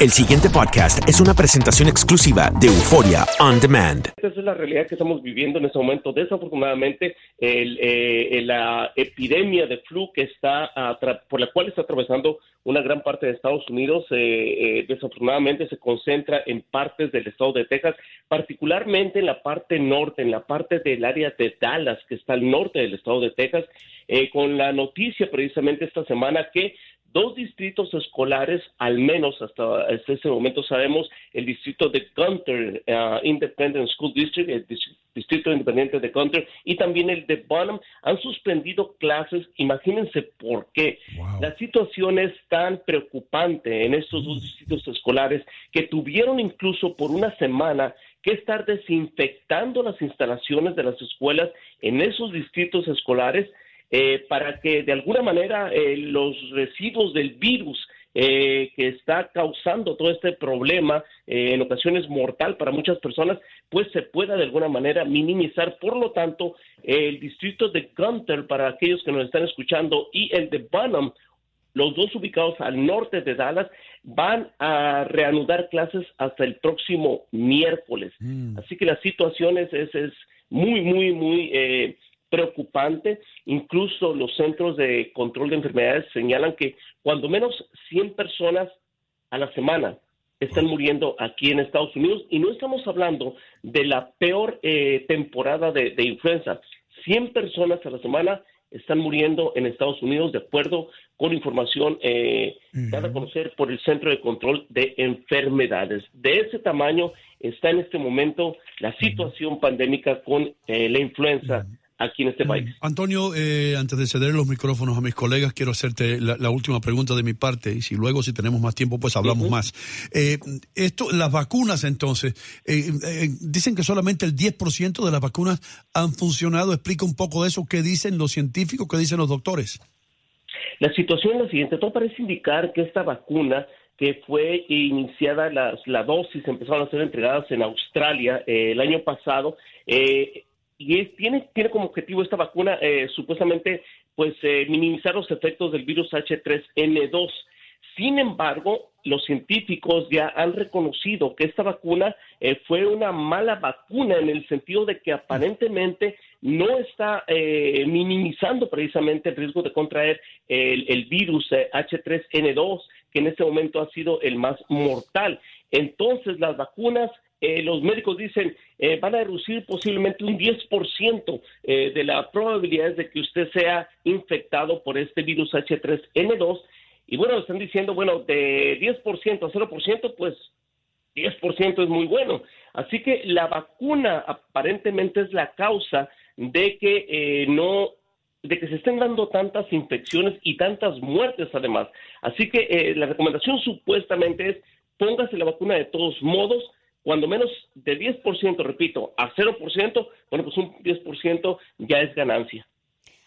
El siguiente podcast es una presentación exclusiva de Euforia On Demand. Esa es la realidad que estamos viviendo en este momento. Desafortunadamente, el, eh, la epidemia de flu que está por la cual está atravesando una gran parte de Estados Unidos, eh, eh, desafortunadamente se concentra en partes del estado de Texas, particularmente en la parte norte, en la parte del área de Dallas, que está al norte del estado de Texas, eh, con la noticia precisamente esta semana que dos distritos escolares, al menos hasta, hasta ese momento sabemos, el distrito de Gunter uh, Independent School District, el dis- distrito independiente de Gunter, y también el de Bonham, han suspendido clases. Imagínense por qué. La situación es tan preocupante en estos dos distritos escolares que tuvieron incluso por una semana que estar desinfectando las instalaciones de las escuelas en esos distritos escolares eh, para que de alguna manera eh, los residuos del virus eh, que está causando todo este problema, eh, en ocasiones mortal para muchas personas, pues se pueda de alguna manera minimizar. Por lo tanto, el distrito de Gunter, para aquellos que nos están escuchando, y el de Bonham, los dos ubicados al norte de Dallas, van a reanudar clases hasta el próximo miércoles. Así que la situación es, es, es muy, muy, muy eh, preocupante. Incluso los centros de control de enfermedades señalan que cuando menos 100 personas a la semana están muriendo aquí en Estados Unidos y no estamos hablando de la peor eh, temporada de, de influenza. 100 personas a la semana están muriendo en Estados Unidos de acuerdo con información eh, dada a conocer por el Centro de Control de Enfermedades. De ese tamaño está en este momento la situación pandémica con eh, la influenza aquí en este país. Antonio, eh, antes de ceder los micrófonos a mis colegas, quiero hacerte la, la última pregunta de mi parte y si luego, si tenemos más tiempo, pues hablamos más. Eh, esto, las vacunas, entonces, eh, eh, dicen que solamente el 10% de las vacunas han funcionado. Explica un poco de eso. ¿Qué dicen los científicos? ¿Qué dicen los doctores? La situación es la siguiente. Todo parece indicar que esta vacuna que fue iniciada, las, la dosis empezaron a ser entregadas en Australia el año pasado, eh, y tiene, tiene como objetivo esta vacuna eh, supuestamente pues eh, minimizar los efectos del virus H3N2. Sin embargo, los científicos ya han reconocido que esta vacuna eh, fue una mala vacuna en el sentido de que aparentemente no está eh, minimizando precisamente el riesgo de contraer el, virus eh, H3N2, que en este momento ha sido el más mortal. Entonces, las vacunas eh, los médicos dicen eh, van a reducir posiblemente un 10% eh, de la probabilidad de que usted sea infectado por este virus H3N2. Y bueno, están diciendo, bueno, de 10% a 0%, pues 10% es muy bueno. Así que la vacuna aparentemente es la causa de que eh, no de que se estén dando tantas infecciones y tantas muertes además. Así que eh, la recomendación supuestamente es póngase la vacuna de todos modos, cuando menos de 10%, repito, a 0%, bueno, pues un 10% ya es ganancia.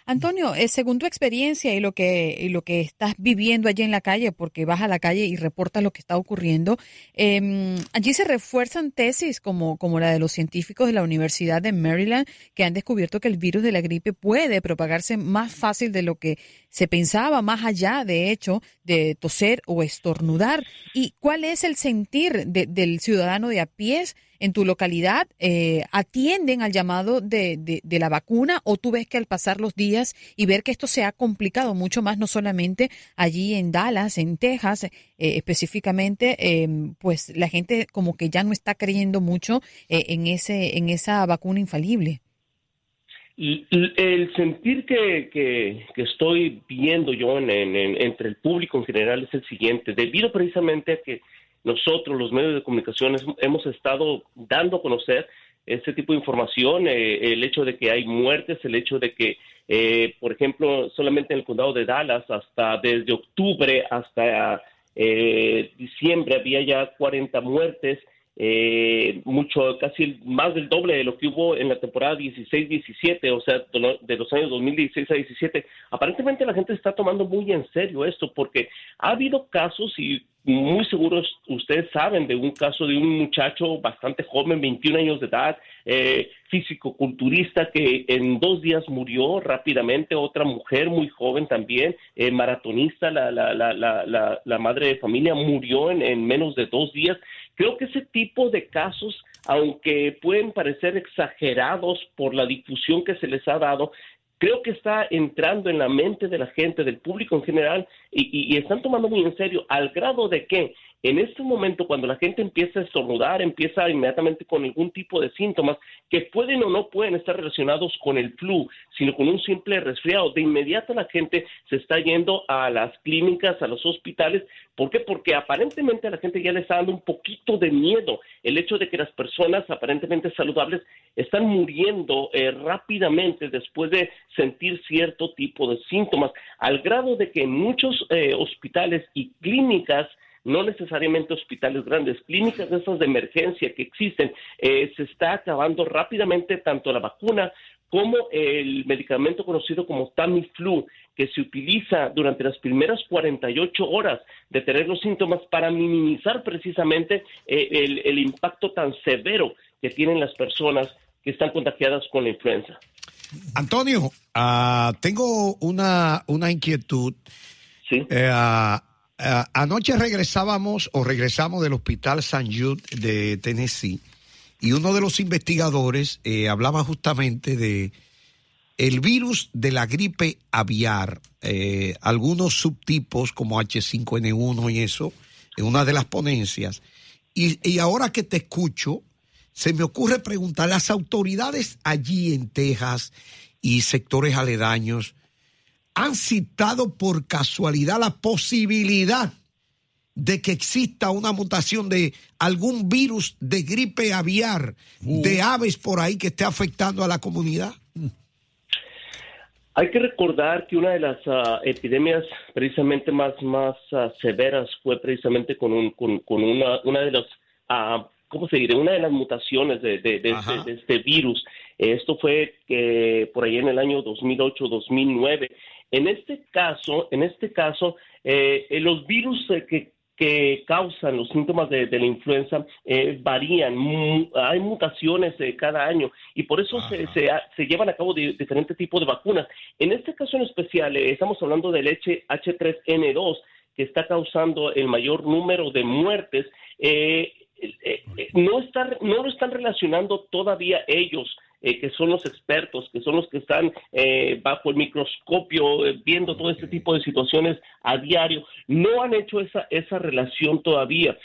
Antonio, eh, según tu experiencia y lo que y lo que estás viviendo allí en la calle, porque vas a la calle y reportas lo que está ocurriendo, em, allí se refuerzan tesis como, como la de los científicos de la Universidad de Maryland que han descubierto que el virus de la gripe puede propagarse más fácil de lo que se pensaba, más allá, de hecho, de toser o estornudar. ¿Y cuál es el sentir del ciudadano de a pies? En tu localidad eh, atienden al llamado de, de, la vacuna o tú ves que al pasar los días y ver que esto se ha complicado mucho más, no solamente allí en Dallas, en Texas eh, específicamente, em, pues la gente como que ya no está creyendo mucho eh, en, ese, en esa vacuna infalible. El sentir que, que, estoy viendo yo en, entre el público en general es el siguiente, debido precisamente a que nosotros, los medios de comunicación, hemos estado dando a conocer este tipo de información, eh, el hecho de que hay muertes, el hecho de que, eh, por ejemplo, solamente en el condado de Dallas, hasta desde octubre hasta eh, diciembre había ya 40 muertes, mucho, casi más del doble de lo que hubo en la temporada 16-17, o sea, de los años 2016 a 17. Aparentemente la gente está tomando muy en serio esto, porque ha habido casos y muy seguros ustedes saben de un caso de un muchacho bastante joven, 21 años de edad, eh, físico-culturista, que en dos días murió rápidamente, otra mujer muy joven también, eh, maratonista, la, la, la, la madre de familia, murió en, en menos de dos días. Creo que ese tipo de casos, aunque pueden parecer exagerados por la difusión que se les ha dado, creo que está entrando en la mente de la gente, del público en general, y, están tomando muy en serio, al grado de que en este momento, cuando la gente empieza a estornudar, empieza inmediatamente con algún tipo de síntomas que pueden o no pueden estar relacionados con el flu, sino con un simple resfriado, de inmediato la gente se está yendo a las clínicas, a los hospitales. ¿Por qué? Porque aparentemente a la gente ya le está dando un poquito de miedo el hecho de que las personas aparentemente saludables están muriendo eh, rápidamente después de sentir cierto tipo de síntomas, al grado de que en muchos eh, hospitales y clínicas no necesariamente hospitales grandes, clínicas de esas de emergencia que existen, eh, se está acabando rápidamente tanto la vacuna como el medicamento conocido como Tamiflu, que se utiliza durante las primeras 48 horas de tener los síntomas para minimizar precisamente eh, el, impacto tan severo que tienen las personas que están contagiadas con la influenza. Antonio, ah, tengo una, una inquietud. Sí. Eh, ah, eh, anoche regresábamos o regresamos del Hospital San Jude de Tennessee y uno de los investigadores eh, hablaba justamente de el virus de la gripe aviar, eh, algunos subtipos como H5N1 y eso, en una de las ponencias. Y, y ahora que te escucho, se me ocurre preguntar, las autoridades allí en Texas y sectores aledaños, han citado por casualidad la posibilidad de que exista una mutación de algún virus de gripe aviar de uh. aves por ahí que esté afectando a la comunidad? Hay que recordar que una de las ah, epidemias precisamente más, más ah, severas fue precisamente con, un, con, una, una de las, uh, ¿cómo se? Una de las mutaciones de, de, este, de este, virus. Esto fue que por ahí en el año 2008-2009 en este caso, en este caso, eh, eh, los virus eh, que, causan los síntomas de, la influenza varían, hay mutaciones cada año y por eso se, se, llevan a cabo diferentes tipos de vacunas. En este caso en especial, estamos hablando del H3N2, que está causando el mayor número de muertes. no, está, no lo están relacionando todavía ellos eh, que son los expertos, que son los que están eh, bajo el microscopio eh, viendo todo este tipo de situaciones a diario, no han hecho esa, esa relación todavía.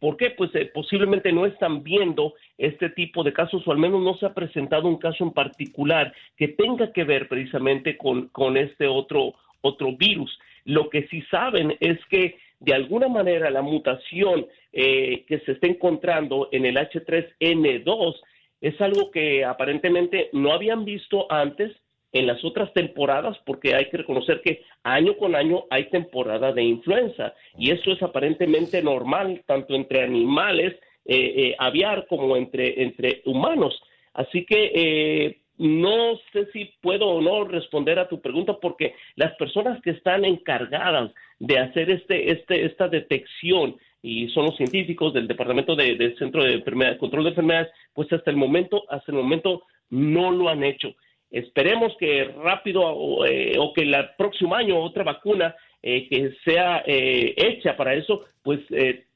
¿Por qué? Pues posiblemente no están viendo este tipo de casos o al menos no se ha presentado un caso en particular que tenga que ver precisamente con, con este otro, otro virus. Lo que sí saben es que de alguna manera la mutación que se está encontrando en el H3N2 es algo que aparentemente no habían visto antes en las otras temporadas, porque hay que reconocer que año con año hay temporada de influenza y eso es aparentemente normal tanto entre animales eh, eh, aviar como entre, entre humanos. Así que eh, no sé si puedo o no responder a tu pregunta porque las personas que están encargadas de hacer este, este, esta detección y son los científicos del Departamento del Centro de Enfermedades, Control de Enfermedades, pues hasta el momento, hasta el momento no lo han hecho. Esperemos que rápido o, eh, que el próximo año otra vacuna eh, que sea eh, hecha para eso, pues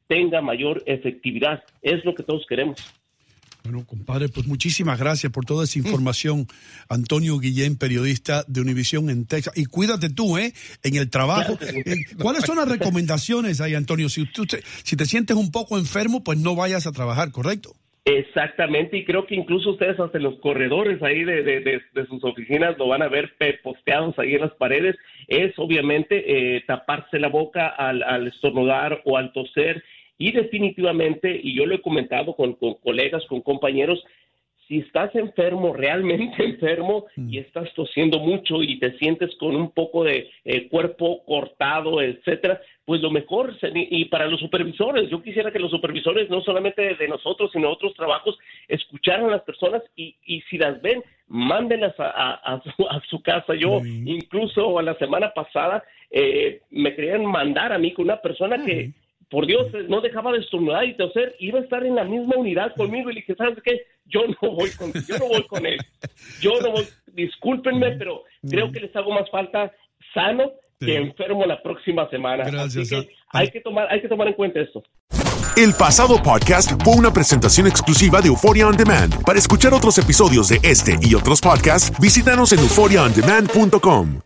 tenga mayor efectividad. Es lo que todos queremos. Bueno, compadre, pues muchísimas gracias por toda esa información. Antonio Guillén, periodista de Univisión en Texas. Y cuídate tú, ¿eh? En el trabajo. ¿Cuáles son las recomendaciones ahí, Antonio? Si, tú si te sientes un poco enfermo, pues no vayas a trabajar, ¿correcto? Exactamente, y creo que incluso ustedes hasta los corredores ahí de, de, sus oficinas lo van a ver posteados ahí en las paredes, es obviamente eh, taparse la boca al, al, estornudar o al toser y definitivamente, y yo lo he comentado con, con colegas, con compañeros, si estás enfermo, realmente enfermo, y mm. estás tosiendo mucho y te sientes con un poco de eh, cuerpo cortado, etcétera, pues lo mejor, y para los supervisores, yo quisiera que los supervisores, no solamente de nosotros, sino de otros trabajos, escucharan a las personas y, y si las ven, mándenlas a, su, casa. Yo, incluso a la semana pasada, eh, me querían mandar a mí con una persona que por Dios, no dejaba de estornudar y toser, iba a estar en la misma unidad conmigo y le dije, ¿sabes qué? Yo no voy con, yo no voy con él. Yo no voy, discúlpenme, pero creo que les hago más falta sano que enfermo la próxima semana. Gracias. Así que hay que tomar, hay que tomar en cuenta esto. El pasado podcast fue una presentación exclusiva de Euphoria On Demand. Para escuchar otros episodios de este y otros podcasts, visítanos en euphoriaondemand.com.